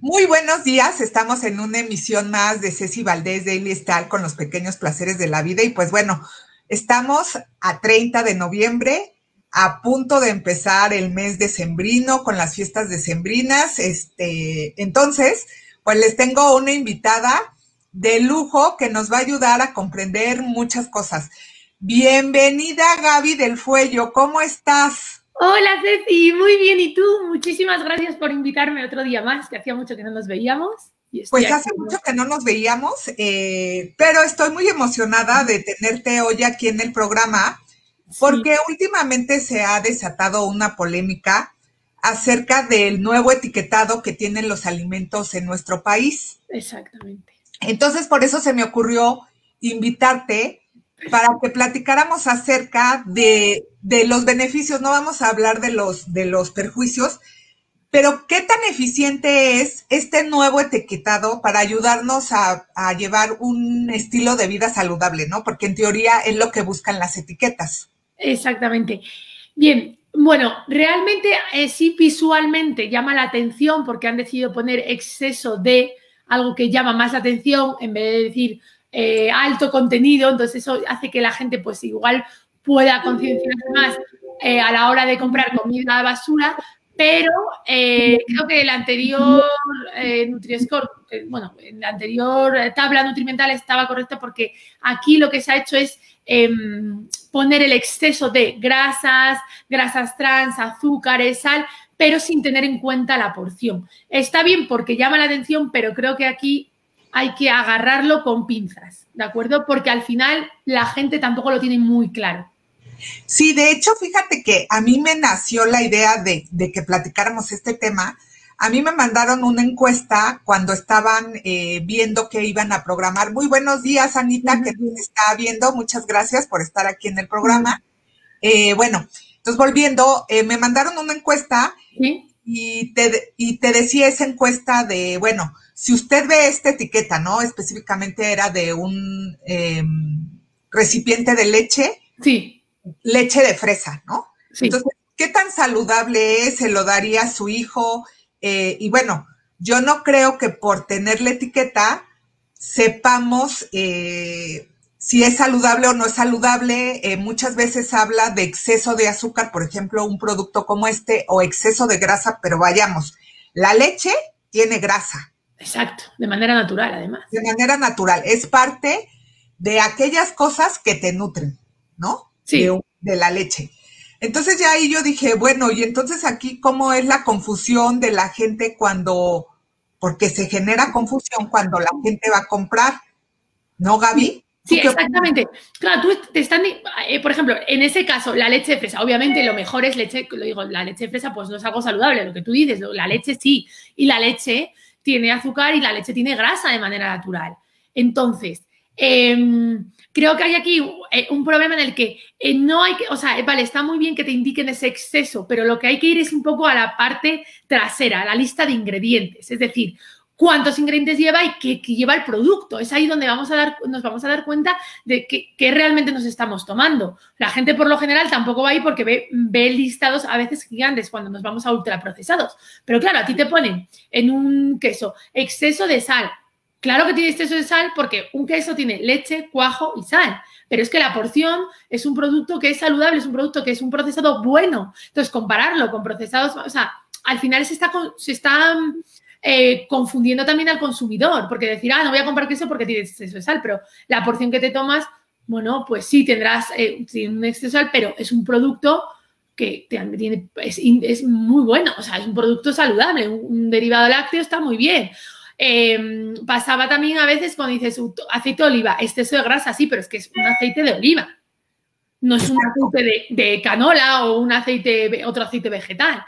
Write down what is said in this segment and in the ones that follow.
Muy buenos días, estamos en una emisión más de Ceci Valdés Daily Style con los pequeños placeres de la vida y pues bueno, estamos a 30 de noviembre, a punto de empezar el mes de sembrino con las fiestas decembrinas, este, entonces, pues les tengo una invitada de lujo que nos va a ayudar a comprender muchas cosas. Bienvenida Gaby del Fuello, ¿cómo estás? Hola Ceci, muy bien. ¿Y tú? Muchísimas gracias por invitarme otro día más, que hacía mucho que no nos veíamos. Pues hace mucho que no nos veíamos, eh, pero estoy muy emocionada de tenerte hoy aquí en el programa, porque últimamente se ha desatado una polémica acerca del nuevo etiquetado que tienen los alimentos en nuestro país. Exactamente. Entonces, por eso se me ocurrió invitarte para que platicáramos acerca de, los beneficios, no vamos a hablar de los, de los perjuicios, pero ¿qué tan eficiente es este nuevo etiquetado para ayudarnos a, llevar un estilo de vida saludable, ¿no? Porque en teoría es lo que buscan las etiquetas. Exactamente. Bien, bueno, realmente eh, sí visualmente llama la atención porque han decidido poner exceso de algo que llama más la atención en vez de decir eh, alto contenido, entonces eso hace que la gente pues igual pueda concienciarse más eh, a la hora de comprar comida basura, pero eh, creo que el anterior NutriScore, bueno, en la anterior tabla nutrimental estaba correcta porque aquí lo que se ha hecho es em, poner el exceso de grasas, grasas trans, azúcares, sal, pero sin tener en cuenta la porción. Está bien porque llama la atención, pero creo que aquí hay que agarrarlo con pinzas, ¿de acuerdo? Porque al final la gente tampoco lo tiene muy claro. Sí, de hecho, fíjate que a mí me nació la idea de, que platicáramos este tema. A mí me mandaron una encuesta cuando estaban eh, viendo que iban a programar. Muy buenos días, Anita, que te está viendo. Muchas gracias por estar aquí en el programa. Eh, bueno, entonces volviendo, eh, me mandaron una encuesta y, te, y te decía esa encuesta de, bueno, si usted ve esta etiqueta, ¿no? Específicamente era de un em, recipiente de leche. Sí. Leche de fresa, ¿no? Sí. Entonces, ¿qué tan saludable es? ¿Se lo daría a su hijo? Eh, y bueno, yo no creo que por tener la etiqueta sepamos eh, si es saludable o no es saludable. Eh, muchas veces habla de exceso de azúcar, por ejemplo, un producto como este, o exceso de grasa, pero vayamos, la leche tiene grasa, Exacto, de manera natural además. De manera natural, es parte de aquellas cosas que te nutren, ¿no? Sí. De, la leche. Entonces ya ahí yo dije, bueno, y entonces aquí cómo es la confusión de la gente cuando, porque se genera confusión cuando la gente va a comprar, ¿no, Gaby? Sí, exactamente. Claro, tú te están, eh, por ejemplo, en ese caso, la leche de fresa, obviamente lo mejor es leche, lo digo, la leche de fresa pues no es algo saludable, lo que tú dices, la leche sí, y la leche tiene azúcar y la leche tiene grasa de manera natural. Entonces, em, creo que hay aquí eh, un problema en el que eh, no hay que, o sea, vale, está muy bien que te indiquen ese exceso, pero lo que hay que ir es un poco a la parte trasera, a la lista de ingredientes, es decir, cuántos ingredientes lleva y qué, lleva el producto. Es ahí donde vamos a dar, nos vamos a dar cuenta de qué realmente nos estamos tomando. La gente por lo general tampoco va ahí porque ve, listados a veces gigantes cuando nos vamos a ultraprocesados. Pero claro, a ti te ponen en un queso exceso de sal. Claro que tiene exceso de sal porque un queso tiene leche, cuajo y sal. Pero es que la porción es un producto que es saludable, es un producto que es un procesado bueno. Entonces, compararlo con procesados, o sea, al final se está, se está eh, confundiendo también al consumidor, porque decir, ah, no voy a comprar queso porque tiene exceso de sal, pero la porción que te tomas, bueno, pues sí, tendrás eh, un exceso de sal, pero es un producto que tiene, es, muy bueno, o sea, es un producto saludable, un, derivado lácteo está muy bien. Em, pasaba también a veces cuando dices aceite de oliva, exceso de grasa, sí, pero es que es un aceite de oliva. No es un aceite de, de canola o un aceite, otro aceite vegetal.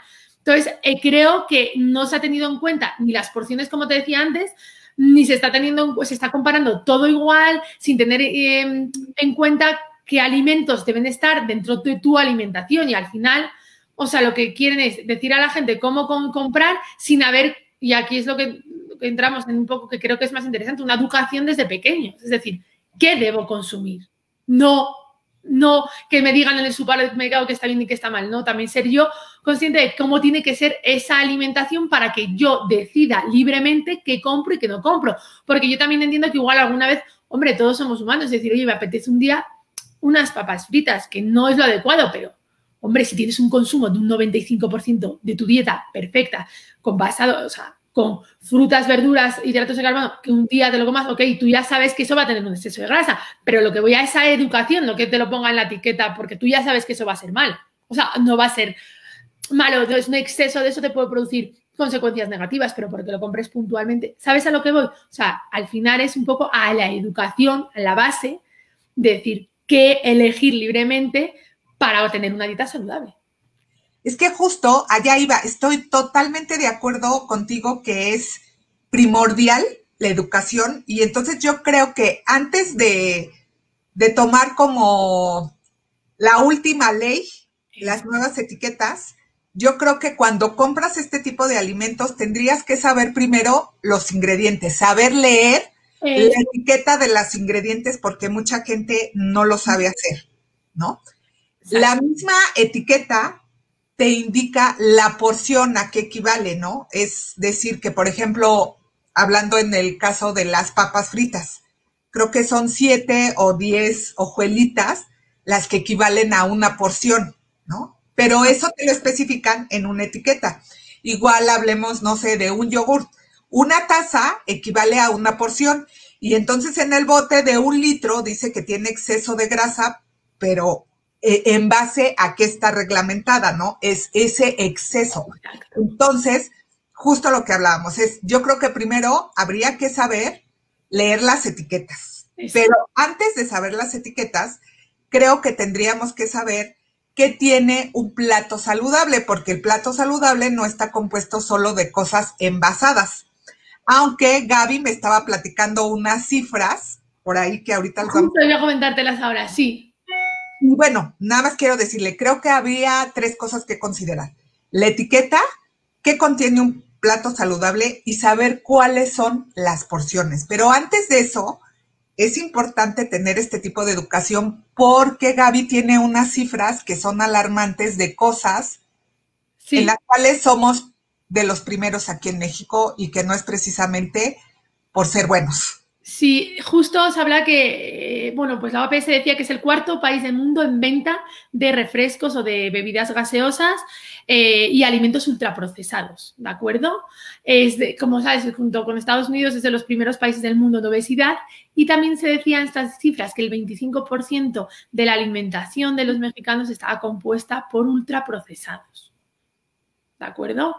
Entonces, eh, creo que no se ha tenido en cuenta ni las porciones, como te decía antes, ni se está teniendo, se está comparando todo igual, sin tener em, en cuenta qué alimentos deben estar dentro de tu alimentación. Y al final, o sea, lo que quieren es decir a la gente cómo comprar sin haber, y aquí es lo que entramos en un poco que creo que es más interesante, una educación desde pequeños. Es decir, ¿qué debo consumir? No no que me digan en el supermercado que está bien y que está mal, no, también ser yo consciente de cómo tiene que ser esa alimentación para que yo decida libremente qué compro y qué no compro. Porque yo también entiendo que igual alguna vez, hombre, todos somos humanos, es decir, oye, me apetece un día unas papas fritas, que no es lo adecuado, pero hombre, si tienes un consumo de un 95% de tu dieta perfecta, con basado, o sea, con frutas, verduras, hidratos de carbono, que un día te lo comas, ok, tú ya sabes que eso va a tener un exceso de grasa, pero lo que voy a esa educación, lo que te lo ponga en la etiqueta, porque tú ya sabes que eso va a ser mal. O sea, no va a ser malo, entonces un exceso de eso te puede producir consecuencias negativas, pero porque lo compres puntualmente. ¿Sabes a lo que voy? O sea, al final es un poco a la educación, a la base, de decir qué elegir libremente para tener una dieta saludable. Es que justo allá iba, estoy totalmente de acuerdo contigo que es primordial la educación y entonces yo creo que antes de, tomar como la última ley, las nuevas etiquetas, yo creo que cuando compras este tipo de alimentos tendrías que saber primero los ingredientes, saber leer la etiqueta de los ingredientes porque mucha gente no lo sabe hacer, ¿no? La misma etiqueta te indica la porción a qué equivale, ¿no? Es decir, que por ejemplo, hablando en el caso de las papas fritas, creo que son siete o diez hojuelitas las que equivalen a una porción, ¿no? Pero eso te lo especifican en una etiqueta. Igual hablemos, no sé, de un yogurt. Una taza equivale a una porción y entonces en el bote de un litro dice que tiene exceso de grasa, pero eh, en base a qué está reglamentada, ¿no? Es ese exceso. Entonces, justo lo que hablábamos es, yo creo que primero habría que saber leer las etiquetas, pero antes de saber las etiquetas, creo que tendríamos que saber qué tiene un plato saludable, porque el plato saludable no está compuesto solo de cosas envasadas. Aunque Gaby me estaba platicando unas cifras por ahí que ahorita... Justo voy a comentártelas ahora, sí. Y bueno, nada más quiero decirle, creo que había tres cosas que considerar. La etiqueta, qué contiene un plato saludable y saber cuáles son las porciones. Pero antes de eso, es importante tener este tipo de educación porque Gaby tiene unas cifras que son alarmantes de cosas en las cuales somos de los primeros aquí en México y que no es precisamente por ser buenos. Sí, justo os habla que, eh, bueno, pues la OPS decía que es el cuarto país del mundo en venta de refrescos o de bebidas gaseosas eh, y alimentos ultraprocesados, ¿de acuerdo? Es, de, como sabes, junto con Estados Unidos es de los primeros países del mundo de obesidad y también se decían estas cifras que el 25% de la alimentación de los mexicanos estaba compuesta por ultraprocesados, ¿de acuerdo?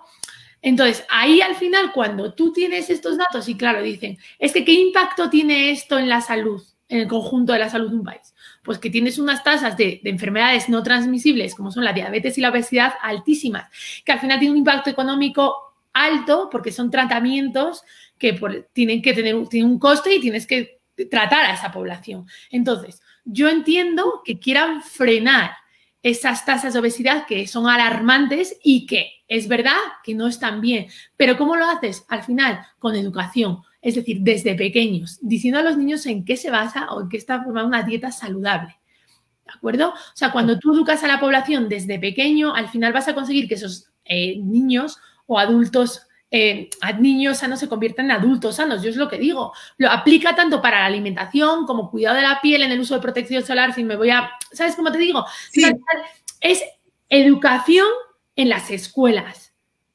Entonces, ahí al final, cuando tú tienes estos datos, y claro, dicen, es que ¿qué impacto tiene esto en la salud, en el conjunto de la salud de un país? Pues que tienes unas tasas de, enfermedades no transmisibles, como son la diabetes y la obesidad, altísimas, que al final tiene un impacto económico alto, porque son tratamientos que tienen que tener tienen un coste y tienes que tratar a esa población. Entonces, yo entiendo que quieran frenar esas tasas de obesidad que son alarmantes y que es verdad que no están bien. Pero ¿cómo lo haces? Al final, con educación, es decir, desde pequeños, diciendo a los niños en qué se basa o en qué está formada una dieta saludable. ¿De acuerdo? O sea, cuando tú educas a la población desde pequeño, al final vas a conseguir que esos eh, niños o adultos eh, niños sanos se conviertan en adultos sanos. Yo es lo que digo. Lo aplica tanto para la alimentación como cuidado de la piel, en el uso de protección solar. Si me voy a. ¿Sabes cómo te digo? es educación en las escuelas.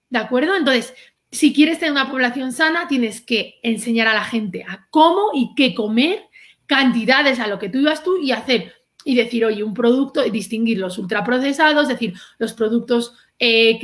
¿De acuerdo? Entonces, si quieres tener una población sana, tienes que enseñar a la gente a cómo y qué comer, cantidades a lo que tú ibas tú y hacer y decir, oye, un producto, distinguir los ultraprocesados, es decir, los productos eh,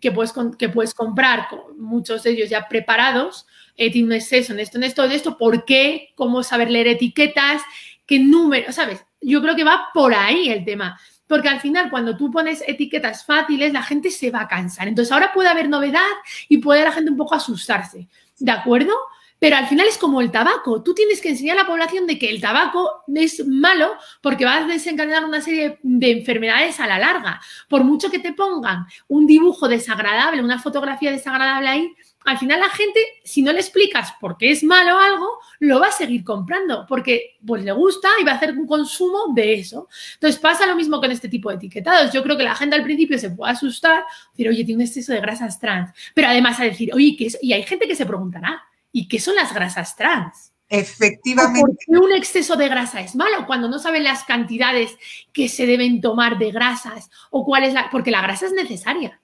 que, puedes, que puedes comprar, muchos de ellos ya preparados, eh, tiene un en esto, en esto, en esto, ¿por qué? ¿Cómo saber leer etiquetas? ¿Qué número? ¿Sabes? Yo creo que va por ahí el tema. Porque al final, cuando tú pones etiquetas fáciles, la gente se va a cansar. Entonces, ahora puede haber novedad y puede la gente un poco asustarse. ¿De acuerdo? Pero al final es como el tabaco. Tú tienes que enseñar a la población de que el tabaco es malo porque va a desencadenar una serie de enfermedades a la larga. Por mucho que te pongan un dibujo desagradable, una fotografía desagradable ahí, al final la gente, si no le explicas por qué es malo algo, lo va a seguir comprando porque pues le gusta y va a hacer un consumo de eso. Entonces pasa lo mismo con este tipo de etiquetados. Yo creo que la gente al principio se puede asustar, decir, oye, tiene un exceso de grasas trans, pero además a decir, oye, ¿qué es? y hay gente que se preguntará, ¿y qué son las grasas trans? Efectivamente. ¿Por qué un exceso de grasa es malo cuando no saben las cantidades que se deben tomar de grasas o cuál es la. Porque la grasa es necesaria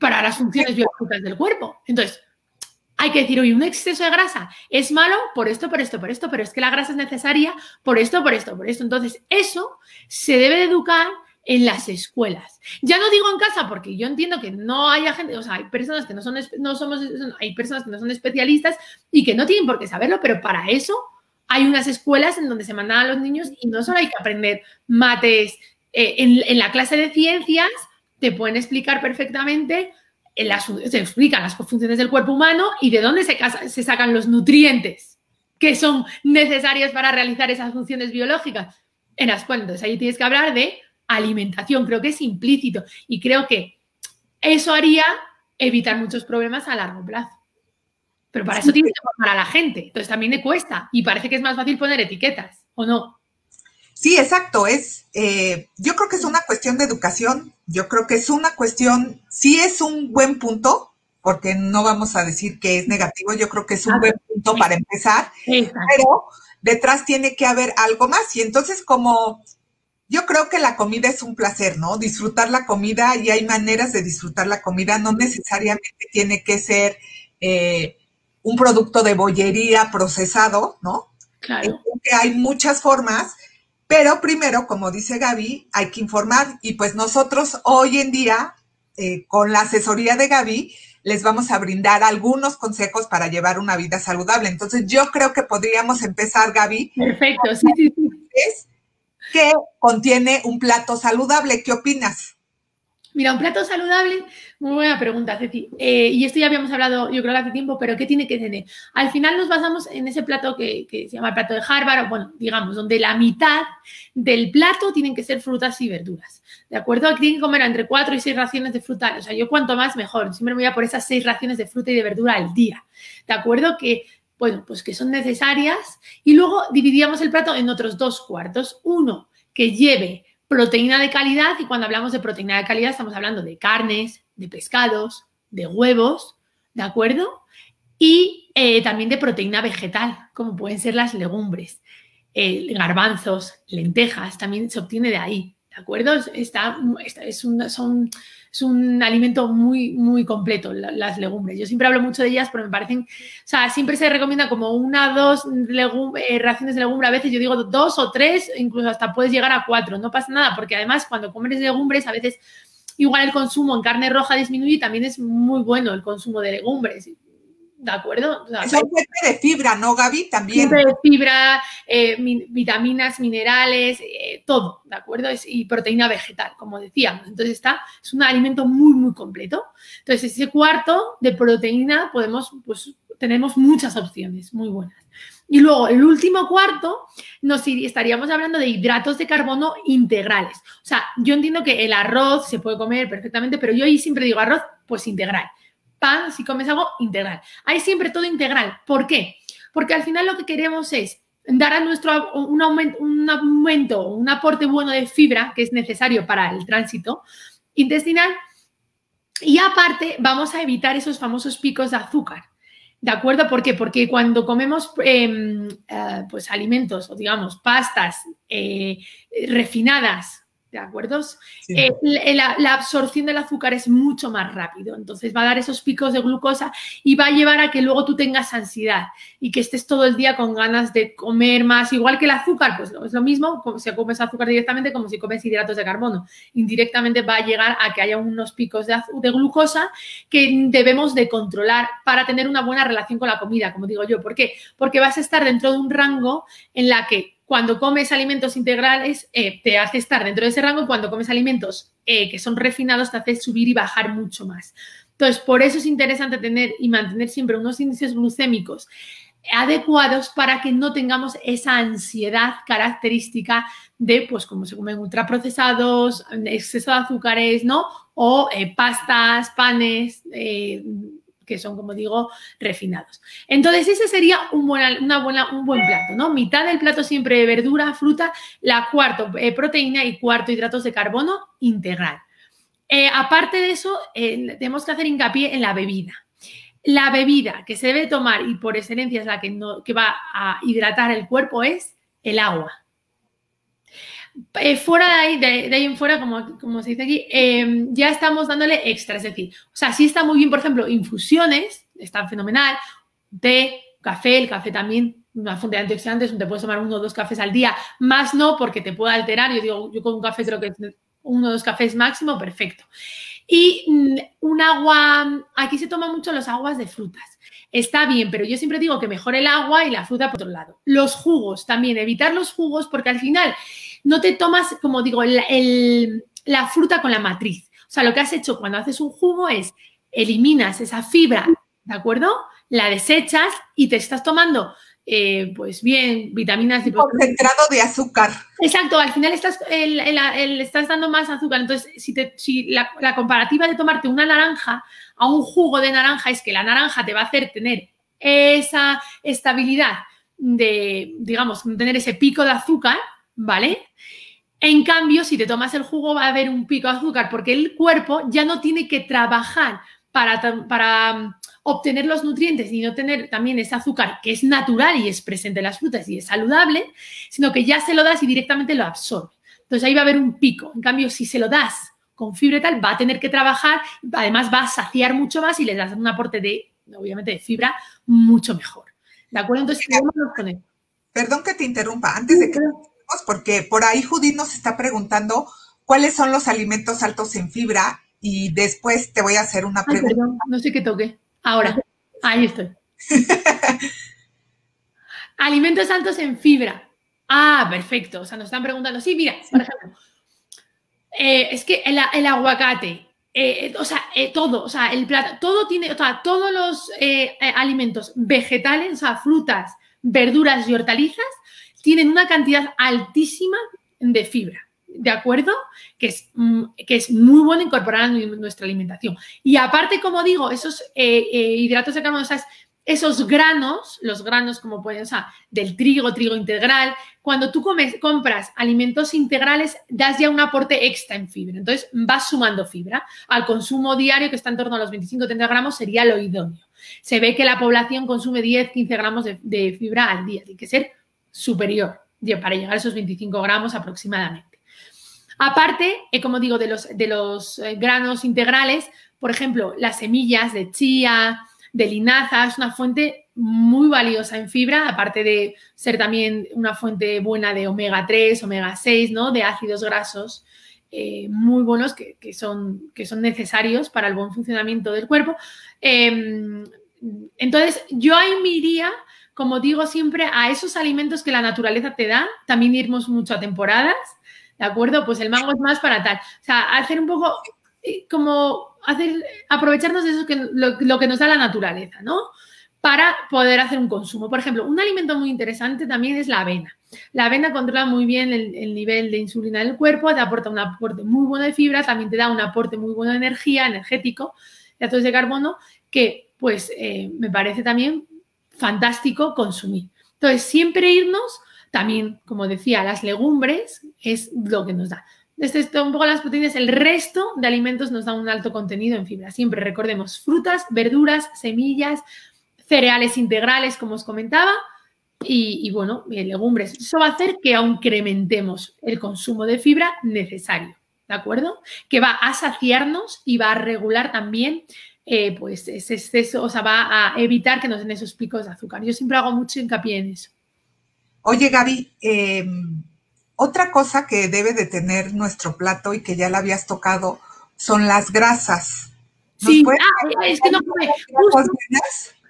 para las funciones biológicas del cuerpo. Entonces, hay que decir, oye, un exceso de grasa es malo por esto, por esto, por esto, pero es que la grasa es necesaria por esto, por esto, por esto. Entonces, eso se debe de educar en las escuelas. Ya no digo en casa porque yo entiendo que no haya gente, o sea, hay personas que no son, no somos, hay personas que no son especialistas y que no tienen por qué saberlo, pero para eso hay unas escuelas en donde se mandan a los niños y no solo hay que aprender mates, eh, en, la clase de ciencias te pueden explicar perfectamente, las, se explican las funciones del cuerpo humano y de dónde se, se sacan los nutrientes que son necesarios para realizar esas funciones biológicas en las cuales entonces ahí tienes que hablar de alimentación, creo que es implícito y creo que eso haría evitar muchos problemas a largo plazo. Pero para eso tienes que formar a la gente, entonces también le cuesta y parece que es más fácil poner etiquetas, ¿o no? Sí, exacto, es, eh, yo creo que es una cuestión de educación, yo creo que es una cuestión, sí es un buen punto, porque no vamos a decir que es negativo, yo creo que es un buen punto para empezar, pero detrás tiene que haber algo más y entonces como yo creo que la comida es un placer, ¿no? Disfrutar la comida y hay maneras de disfrutar la comida, no necesariamente tiene que ser eh, un producto de bollería procesado, ¿no? Claro. Que hay muchas formas, pero primero, como dice Gaby, hay que informar y pues nosotros hoy en día, eh, con la asesoría de Gaby, les vamos a brindar algunos consejos para llevar una vida saludable. Entonces, yo creo que podríamos empezar, Gaby. Perfecto, sí, sí, sí que contiene un plato saludable. ¿Qué opinas? Mira, un plato saludable, muy buena pregunta, Ceci. Eh, y esto ya habíamos hablado, yo creo hace tiempo, pero ¿qué tiene que tener? Al final nos basamos en ese plato que, se llama el plato de Harvard, bueno, digamos, donde la mitad del plato tienen que ser frutas y verduras. ¿De acuerdo? Aquí tienen que comer entre cuatro y seis raciones de fruta. O sea, yo cuanto más mejor. Siempre me voy a por esas seis raciones de fruta y de verdura al día. ¿De acuerdo? Que bueno, pues que son necesarias. Y luego dividíamos el plato en otros dos cuartos. Uno que lleve proteína de calidad, y cuando hablamos de proteína de calidad estamos hablando de carnes, de pescados, de huevos, ¿de acuerdo? Y eh, también de proteína vegetal, como pueden ser las legumbres, eh, garbanzos, lentejas, también se obtiene de ahí, ¿de acuerdo? Está, es una, son es un alimento muy, muy completo, las legumbres. Yo siempre hablo mucho de ellas, pero me parecen, o sea, siempre se recomienda como una, dos eh, raciones de legumbre, a veces yo digo dos o tres, incluso hasta puedes llegar a cuatro, no pasa nada, porque además cuando comes legumbres a veces igual el consumo en carne roja disminuye y también es muy bueno el consumo de legumbres. ¿De acuerdo? es un de fibra, ¿no, Gaby? También. de fibra, eh, vitaminas, minerales, eh, todo, ¿de acuerdo? y proteína vegetal, como decíamos. Entonces está, es un alimento muy, muy completo. Entonces, ese cuarto de proteína podemos, pues, tenemos muchas opciones muy buenas. Y luego, el último cuarto, nos estaríamos hablando de hidratos de carbono integrales. O sea, yo entiendo que el arroz se puede comer perfectamente, pero yo ahí siempre digo arroz, pues integral pan, si comes algo, integral. Hay siempre todo integral. ¿Por qué? Porque al final lo que queremos es dar a nuestro un aumento, un aumento, un aporte bueno de fibra que es necesario para el tránsito intestinal y aparte vamos a evitar esos famosos picos de azúcar. ¿De acuerdo? ¿Por qué? Porque cuando comemos em, eh, pues alimentos o digamos pastas eh, refinadas ¿De acuerdo? Eh, la, absorción del azúcar es mucho más rápido, entonces va a dar esos picos de glucosa y va a llevar a que luego tú tengas ansiedad y que estés todo el día con ganas de comer más, igual que el azúcar, pues es lo mismo, como si comes azúcar directamente como si comes hidratos de carbono. Indirectamente va a llegar a que haya unos picos de, de glucosa que debemos de controlar para tener una buena relación con la comida, como digo yo. ¿Por qué? Porque vas a estar dentro de un rango en la que cuando comes alimentos integrales eh, te hace estar dentro de ese rango, cuando comes alimentos eh, que son refinados te hace subir y bajar mucho más. Entonces, por eso es interesante tener y mantener siempre unos índices glucémicos adecuados para que no tengamos esa ansiedad característica de, pues, como se comen ultraprocesados, exceso de azúcares, ¿no? O eh, pastas, panes, que son, como digo, refinados. Entonces, ese sería un, una buena, un buen plato, ¿no? Mitad del plato siempre verdura, fruta, la cuarto eh, proteína y cuarto hidratos de carbono integral. Eh, aparte de eso, eh, tenemos que hacer hincapié en la bebida. La bebida que se debe tomar y por excelencia es la que, no, que va a hidratar el cuerpo es el agua. Eh, fuera de ahí, de, ahí en fuera, como, como se dice aquí, em, ya estamos dándole extra. Es decir, o sea, sí está muy bien, por ejemplo, infusiones, están fenomenal, té, café, el café también, una fuente de antioxidantes, te puedes tomar uno o dos cafés al día, más no porque te puede alterar. Yo digo, yo con un café creo que uno o dos cafés máximo, perfecto. Y mm, un agua, aquí se toman mucho los aguas de frutas. Está bien, pero yo siempre digo que mejor el agua y la fruta por otro lado. Los jugos también, evitar los jugos porque al final no te tomas, como digo, la fruta con la matriz. O sea, lo que has hecho cuando haces un jugo es eliminas esa fibra, ¿de acuerdo? La desechas y te estás tomando eh, pues bien, vitaminas y Concentrado de azúcar. Exacto, al final estás, estás dando más azúcar. Entonces, si, si la, comparativa de tomarte una naranja a un jugo de naranja es que la naranja te va a hacer tener esa estabilidad de, digamos, tener ese pico de azúcar, ¿vale? En cambio, si te tomas el jugo va a haber un pico de azúcar porque el cuerpo ya no tiene que trabajar para, para obtener los nutrientes y no tener también ese azúcar que es natural y es presente en las frutas y es saludable, sino que ya se lo das y directamente lo absorbe. Entonces ahí va a haber un pico. En cambio, si se lo das con fibra y tal, va a tener que trabajar, además va a saciar mucho más y le das un aporte de, obviamente, de fibra mucho mejor. ¿De acuerdo? Entonces, con Perdón que te interrumpa, antes de que porque por ahí Judith nos está preguntando cuáles son los alimentos altos en fibra y después te voy a hacer una pregunta. perdón, no sé qué toque. Ahora, ahí estoy. Alimentos altos en fibra. Ah, perfecto. O sea, nos están preguntando. Sí, mira, por ejemplo, eh, es que el, aguacate, eh, o sea, eh, todo, o sea, el plato, todo tiene, o sea, todos los alimentos vegetales, o sea, frutas, verduras y hortalizas, tienen una cantidad altísima de fibra. ¿de acuerdo? Que es, mm, que es muy bueno incorporar en nuestra alimentación. Y aparte, como digo, esos eh, eh, hidratos de carbono, o esos granos, los granos como pueden, o sea, del trigo, trigo integral, cuando tú compras alimentos integrales, das ya un aporte extra en fibra. Entonces, vas sumando fibra. Al consumo diario, que está en torno a los 25-30 gramos, sería lo idóneo. Se ve que la población consume 10-15 gramos de, de, fibra al día. Tiene que ser superior para llegar a esos 25 gramos aproximadamente. Aparte, eh, como digo, de los, de los eh, granos integrales, por ejemplo, las semillas de chía, de linaza, es una fuente muy valiosa en fibra, aparte de ser también una fuente buena de omega 3, omega 6, ¿no? De ácidos grasos eh, muy buenos que, son, necesarios para el buen funcionamiento del cuerpo. Em, entonces, yo ahí me iría, como digo siempre, a esos alimentos que la naturaleza te da. También irnos mucho a temporadas. ¿de acuerdo? Pues el mango es más para tal. O sea, hacer un poco eh, como hacer, aprovecharnos de eso que lo, que nos da la naturaleza, ¿no? Para poder hacer un consumo. Por ejemplo, un alimento muy interesante también es la avena. La avena controla muy bien el, nivel de insulina del cuerpo, te aporta un aporte muy bueno de fibra, también te da un aporte muy bueno de energía, energético, hidratos de carbono, que pues eh, me parece también fantástico consumir. Entonces, siempre irnos también, como decía, las legumbres es lo que nos da. Desde un poco las proteínas, el resto de alimentos nos da un alto contenido en fibra. Siempre recordemos frutas, verduras, semillas, cereales integrales, como os comentaba, y, bueno, legumbres. Eso va a hacer que incrementemos el consumo de fibra necesario, ¿de acuerdo? Que va a saciarnos y va a regular también eh, pues ese exceso, o sea, va a evitar que nos den esos picos de azúcar. Yo siempre hago mucho hincapié en eso. Oye, Gaby, em, otra cosa que debe de tener nuestro plato y que ya la habías tocado son las grasas. Sí, ah, es que no puede.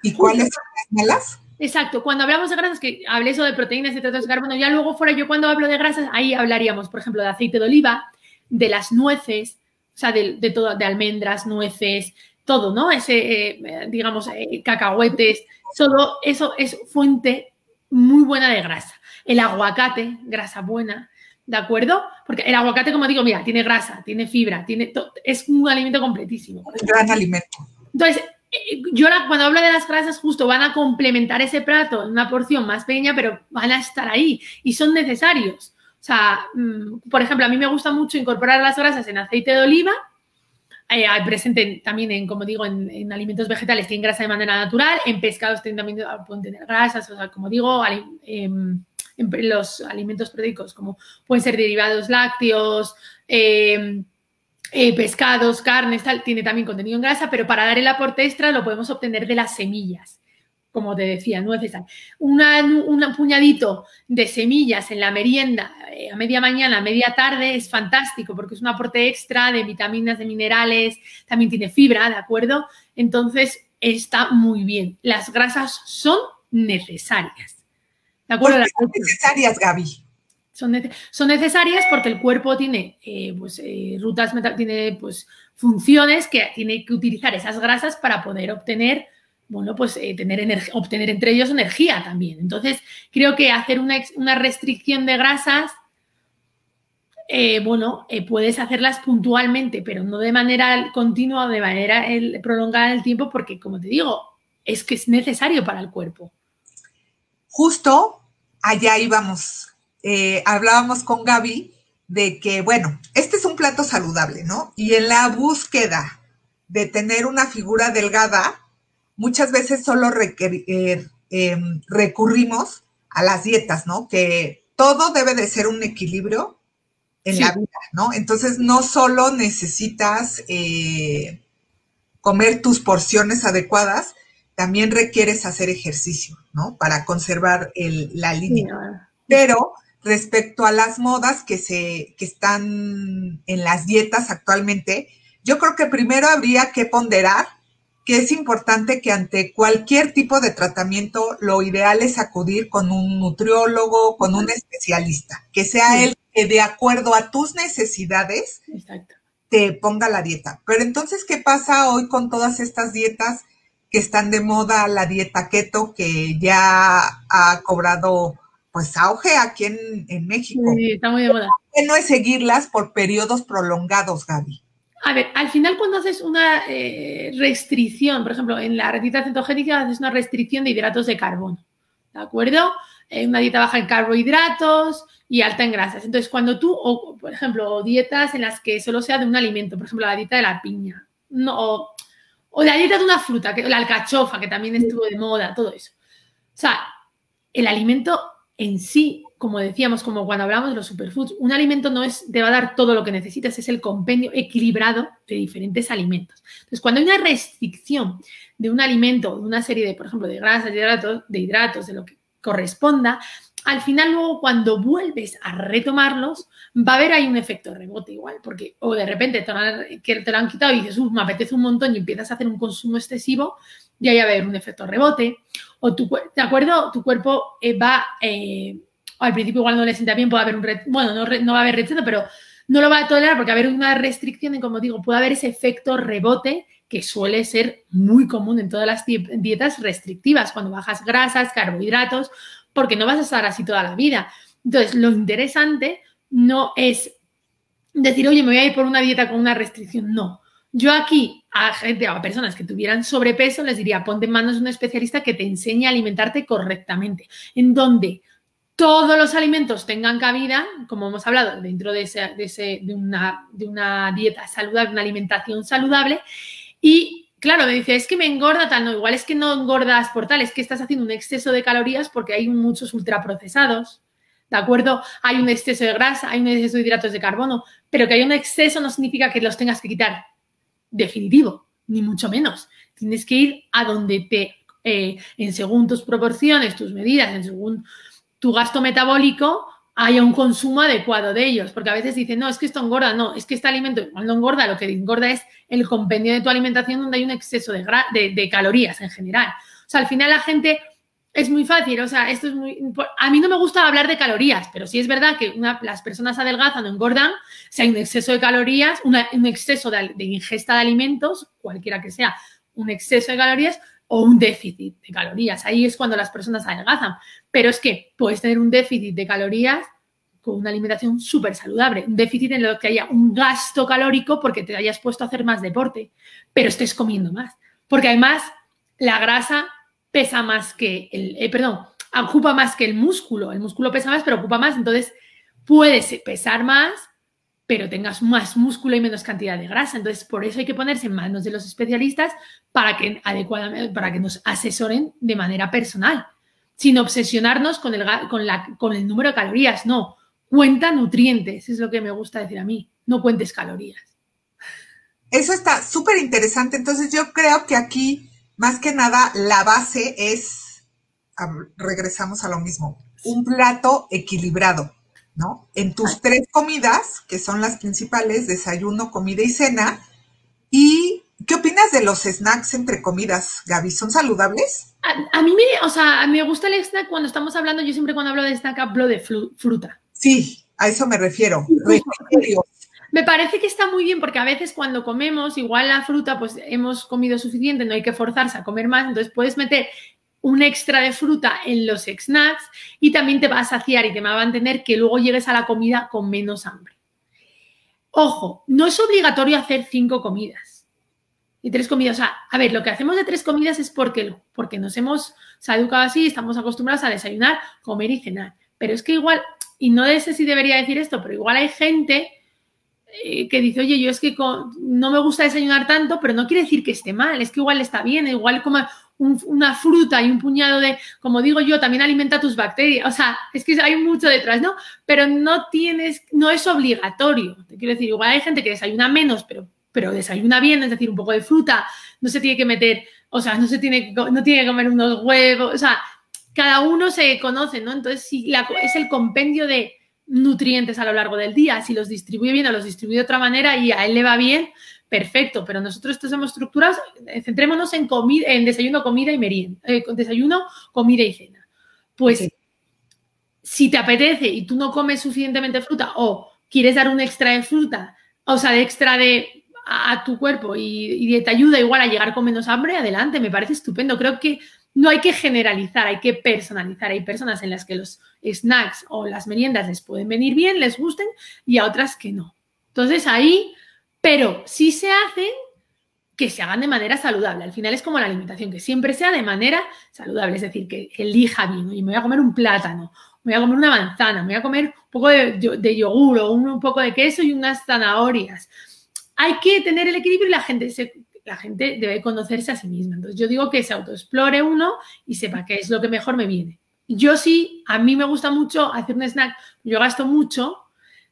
¿Y cuáles son las malas? Exacto, cuando hablamos de grasas, que hablé eso de proteínas y hidratos de carbono, ya luego fuera yo cuando hablo de grasas, ahí hablaríamos, por ejemplo, de aceite de oliva, de las nueces, o sea, de, de todo, de almendras, nueces, todo, ¿no? Ese, eh, digamos, eh, cacahuetes, todo eso es fuente muy buena de grasa. El aguacate, grasa buena, ¿de acuerdo? Porque el aguacate, como digo, mira, tiene grasa, tiene fibra, tiene es un alimento completísimo. Un gran alimento. Entonces, eh, yo cuando hablo de las grasas justo van a complementar ese plato en una porción más pequeña, pero van a estar ahí y son necesarios. O sea, mm, por ejemplo, a mí me gusta mucho incorporar las grasas en aceite de oliva, eh, presente también en, como digo, en, alimentos vegetales tienen grasa de manera natural, en pescados también pueden tener grasas, o sea, como digo, em, en los alimentos proteicos como pueden ser derivados lácteos, em, eh, pescados, carnes, tal, tiene también contenido en grasa, pero para dar el aporte extra lo podemos obtener de las semillas. Como te decía, no es un puñadito de semillas en la merienda eh, a media mañana, a media tarde es fantástico porque es un aporte extra de vitaminas, de minerales, también tiene fibra, ¿de acuerdo? Entonces está muy bien. Las grasas son necesarias. ¿De acuerdo? son necesarias, Gaby? Son, necesarias porque el cuerpo tiene eh, pues, eh, rutas, tiene pues, funciones que tiene que utilizar esas grasas para poder obtener, bueno, pues eh, tener obtener entre ellos energía también. Entonces, creo que hacer una, restricción de grasas, bueno, puedes hacerlas puntualmente, pero no de manera continua o de manera prolongada en el tiempo, porque, como te digo, es que es necesario para el cuerpo. Justo allá íbamos eh, hablábamos con Gaby de que, bueno, este es un plato saludable, ¿no? Y en la búsqueda de tener una figura delgada, muchas veces solo eh, em, recurrimos a las dietas, ¿no? Que todo debe de ser un equilibrio en la vida, ¿no? Entonces, no solo necesitas eh, comer tus porciones adecuadas, también requieres hacer ejercicio, ¿no? Para conservar la línea. Pero respecto a las modas que, se, que están en las dietas actualmente, yo creo que primero habría que ponderar que es importante que ante cualquier tipo de tratamiento lo ideal es acudir con un nutriólogo, con un especialista, que sea él que de acuerdo a tus necesidades te ponga la dieta. Pero entonces, ¿qué pasa hoy con todas estas dietas que están de moda? La dieta keto que ya ha cobrado pues auge aquí en, México. Sí, está muy de moda. no es seguirlas por periodos prolongados, Gaby? A ver, al final cuando haces una eh, restricción, por ejemplo, en la dieta cetogénica haces una restricción de hidratos de carbono, ¿de acuerdo? Eh, una dieta baja en carbohidratos y alta en grasas. Entonces, cuando tú, o, por ejemplo, dietas en las que solo sea de un alimento, por ejemplo, la dieta de la piña, no, o, la dieta de una fruta, que, la alcachofa, que también estuvo de moda, todo eso. O sea, el alimento en sí, como decíamos, como cuando hablamos de los superfoods, un alimento no es, te va a dar todo lo que necesitas, es el compendio equilibrado de diferentes alimentos. Entonces, cuando hay una restricción de un alimento, de una serie de, por ejemplo, de grasas, de hidratos, de hidratos, de lo que corresponda, al final luego cuando vuelves a retomarlos, va a haber ahí un efecto rebote igual, porque o de repente te lo han, que te lo han quitado y dices, me apetece un montón y empiezas a hacer un consumo excesivo, ya va a haber un efecto rebote, o tu, ¿de acuerdo? Tu cuerpo eh, va, eh, al principio igual no le sienta bien, puede haber un, bueno, no, va a haber rechazo, pero no lo va a tolerar porque va a haber una restricción y como digo, puede haber ese efecto rebote que suele ser muy común en todas las dietas restrictivas, cuando bajas grasas, carbohidratos, porque no vas a estar así toda la vida. Entonces, lo interesante no es decir, oye, me voy a ir por una dieta con una restricción, no. Yo aquí a gente, a personas que tuvieran sobrepeso, les diría, ponte en manos de un especialista que te enseñe a alimentarte correctamente, en donde todos los alimentos tengan cabida, como hemos hablado, dentro de, de, una, de una dieta saludable, una alimentación saludable. Y claro, me dice, es que me engorda tal, no, igual es que no engordas por tal, es que estás haciendo un exceso de calorías porque hay muchos ultraprocesados, ¿de acuerdo? Hay un exceso de grasa, hay un exceso de hidratos de carbono, pero que hay un exceso no significa que los tengas que quitar definitivo, ni mucho menos. Tienes que ir a donde te, eh, en según tus proporciones, tus medidas, en según tu gasto metabólico, haya un consumo adecuado de ellos. Porque a veces dicen, no, es que esto engorda. No, es que este alimento no engorda, lo que engorda es el compendio de tu alimentación donde hay un exceso de, calorías en general. O sea, al final la gente es muy fácil, o sea, esto es muy... A mí no me gusta hablar de calorías, pero sí es verdad que las personas adelgazan o engordan si hay un exceso de calorías, un exceso de, ingesta de alimentos, cualquiera que sea, un exceso de calorías o un déficit de calorías. Ahí es cuando las personas adelgazan. Pero es que puedes tener un déficit de calorías con una alimentación súper saludable, un déficit en lo que haya un gasto calórico porque te hayas puesto a hacer más deporte, pero estés comiendo más. Porque además la grasa pesa más que el, eh, perdón, ocupa más que el músculo. El músculo pesa más, pero ocupa más. Entonces, puedes pesar más, pero tengas más músculo y menos cantidad de grasa. Entonces, por eso hay que ponerse en manos de los especialistas para que adecuadamente, para que nos asesoren de manera personal, sin obsesionarnos con el, con, la, con el número de calorías. No, cuenta nutrientes, es lo que me gusta decir a mí, no cuentes calorías. Eso está súper interesante. Entonces, yo creo que aquí, más que nada, la base es, regresamos a lo mismo, un plato equilibrado ¿no? En tus tres comidas, que son las principales, desayuno, comida y cena. ¿Y qué opinas de los snacks entre comidas, Gaby? ¿Son saludables? A, mí me, o sea, me gusta el snack cuando estamos hablando, yo siempre cuando hablo de snack hablo de fruta. Sí, a eso me refiero. Me parece que está muy bien porque a veces cuando comemos, igual la fruta, pues hemos comido suficiente, no hay que forzarse a comer más, entonces puedes meter un extra de fruta en los snacks y también te va a saciar y te va a mantener que luego llegues a la comida con menos hambre. Ojo, no es obligatorio hacer cinco comidas y tres comidas. O sea, a ver, lo que hacemos de tres comidas es porque, porque nos hemos educado así, estamos acostumbrados a desayunar, comer y cenar. Pero es que igual, y no sé si debería decir esto, pero igual hay gente eh, que dice, oye, yo es que no me gusta desayunar tanto, pero no quiere decir que esté mal, es que igual está bien, igual como una fruta y un puñado de, como digo yo, también alimenta tus bacterias. O sea, es que hay mucho detrás, ¿no? Pero no tienes, no es obligatorio. Te quiero decir, igual hay gente que desayuna menos, pero, pero desayuna bien, es decir, un poco de fruta, no se tiene que meter, o sea, no se tiene, no tiene que comer unos huevos, o sea, cada uno se conoce, ¿no? Entonces, si es el compendio de nutrientes a lo largo del día, si los distribuye bien o los distribuye de otra manera y a él le va bien, perfecto, pero nosotros estamos estructurados, eh, centrémonos en, comida, en desayuno, comida y merienda, eh, desayuno, comida y cena. Pues si te apetece y tú no comes suficientemente fruta o quieres dar un extra de fruta, o sea, de extra de a, tu cuerpo y, te ayuda igual a llegar con menos hambre, adelante, me parece estupendo. Creo que no hay que generalizar, hay que personalizar. Hay personas en las que los snacks o las meriendas les pueden venir bien, les gusten, y a otras que no. Entonces ahí pero si se hacen, que se hagan de manera saludable. Al final es como la alimentación, que siempre sea de manera saludable, es decir, que elija bien. Y me voy a comer un plátano, me voy a comer una manzana, me voy a comer un poco de, yogur o un, poco de queso y unas zanahorias. Hay que tener el equilibrio y la gente, la gente debe conocerse a sí misma. Entonces yo digo que se autoexplore uno y sepa qué es lo que mejor me viene. Yo sí, a mí me gusta mucho hacer un snack, yo gasto mucho,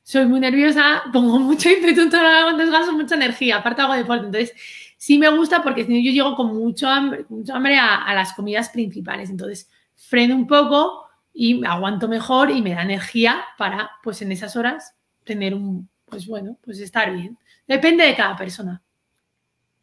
soy muy nerviosa, pongo mucho ímpetu, desgasto mucha energía, aparte hago deporte. Entonces, sí me gusta porque yo llego con mucho hambre, mucho hambre a, las comidas principales. Entonces, freno un poco y aguanto mejor y me da energía para, pues en esas horas, tener un, pues bueno, pues estar bien. Depende de cada persona.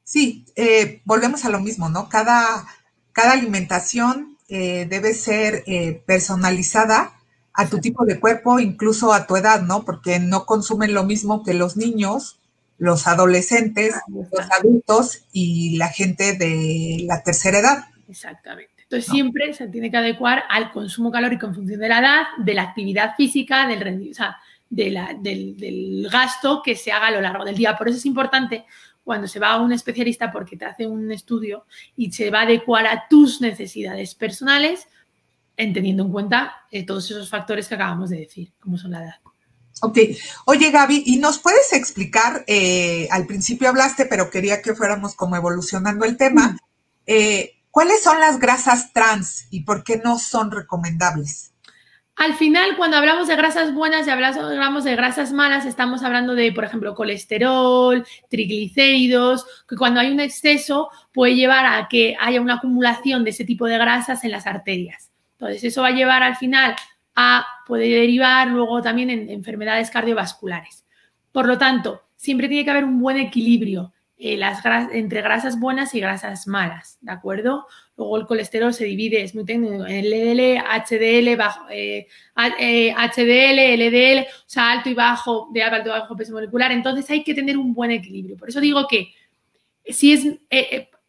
Sí, eh, volvemos a lo mismo, ¿no? Cada, cada alimentación eh, debe ser eh, personalizada a tu tipo de cuerpo, incluso a tu edad, ¿no? Porque no consumen lo mismo que los niños, los adolescentes, los adultos y la gente de la tercera edad. Exactamente. Entonces siempre se tiene que adecuar al consumo calórico en función de la edad, de la actividad física, del, o sea, del, del gasto que se haga a lo largo del día. Por eso es importante cuando se va a un especialista porque te hace un estudio y se va a adecuar a tus necesidades personales, teniendo en cuenta eh, todos esos factores que acabamos de decir, como son la edad. Ok. Oye, Gaby, ¿y nos puedes explicar, eh, al principio hablaste, pero quería que fuéramos como evolucionando el tema, eh, cuáles son las grasas trans y por qué no son recomendables? Al final, cuando hablamos de grasas buenas y hablamos de grasas malas, estamos hablando de, por ejemplo, colesterol, triglicéridos, que cuando hay un exceso puede llevar a que haya una acumulación de ese tipo de grasas en las arterias. Entonces, eso va a llevar al final a, puede derivar luego también en enfermedades cardiovasculares. Por lo tanto, siempre tiene que haber un buen equilibrio eh, entre grasas buenas y grasas malas, ¿de acuerdo? Luego el colesterol se divide, es muy técnico, LDL, HDL, bajo, eh, HDL, eh, LDL, o sea, alto y bajo, de alto y bajo peso molecular. Entonces hay que tener un buen equilibrio. Por eso digo que si es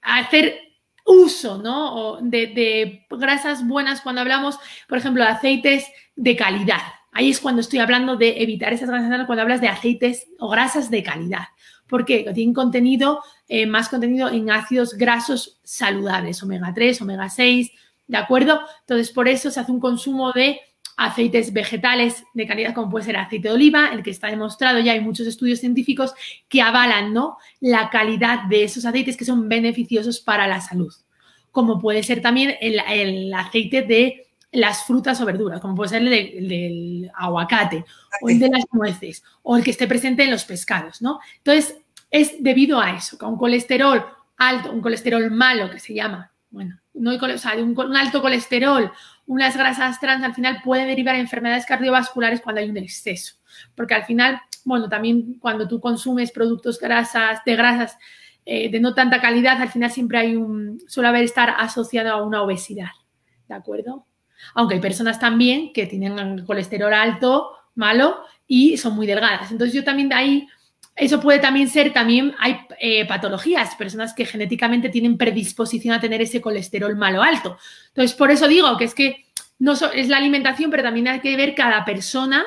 hacer uso ¿no? de, grasas buenas cuando hablamos, por ejemplo, de aceites de calidad. Ahí es cuando estoy hablando de evitar esas grasas cuando hablas de aceites o grasas de calidad. Porque tienen contenido, eh, más contenido en ácidos grasos saludables, omega 3, omega 6, ¿de acuerdo? Entonces, por eso se hace un consumo de aceites vegetales de calidad como puede ser aceite de oliva, el que está demostrado ya hay muchos estudios científicos que avalan ¿no? la calidad de esos aceites que son beneficiosos para la salud, como puede ser también el, aceite de las frutas o verduras, como puede ser el, del aguacate o el de las nueces o el que esté presente en los pescados, ¿no? Entonces, es debido a eso, que un colesterol alto, un colesterol malo que se llama, bueno, no hay, o sea, un alto colesterol unas grasas trans al final pueden derivar en enfermedades cardiovasculares cuando hay un exceso. Porque al final, bueno, también cuando tú consumes productos grasas, de grasas eh, de no tanta calidad, al final siempre hay un, suele haber estar asociado a una obesidad. ¿De acuerdo? Aunque hay personas también que tienen colesterol alto, malo, y son muy delgadas. Entonces yo también de ahí eso puede también ser, también hay eh, patologías, personas que genéticamente tienen predisposición a tener ese colesterol malo alto. Entonces, por eso digo que es que no es la alimentación, pero también hay que ver cada persona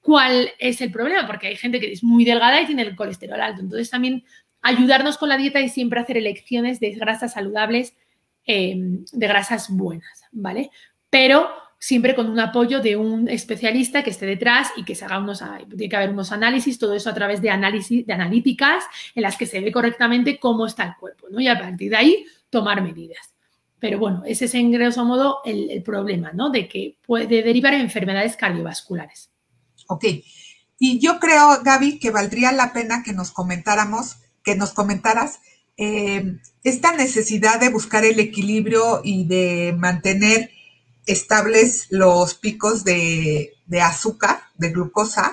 cuál es el problema, porque hay gente que es muy delgada y tiene el colesterol alto. Entonces, también ayudarnos con la dieta y siempre hacer elecciones de grasas saludables, em, de grasas buenas, ¿vale? Pero siempre con un apoyo de un especialista que esté detrás y que se haga unos, tiene que haber unos análisis, todo eso a través de análisis, de analíticas en las que se ve correctamente cómo está el cuerpo, ¿no? Y a partir de ahí tomar medidas. Pero bueno, ese es en grosso modo el, problema, ¿no? De que puede derivar en enfermedades cardiovasculares. Ok. Y yo creo, Gaby, que valdría la pena que nos comentáramos, que nos comentaras eh, esta necesidad de buscar el equilibrio y de mantener estables los picos de, azúcar, de glucosa,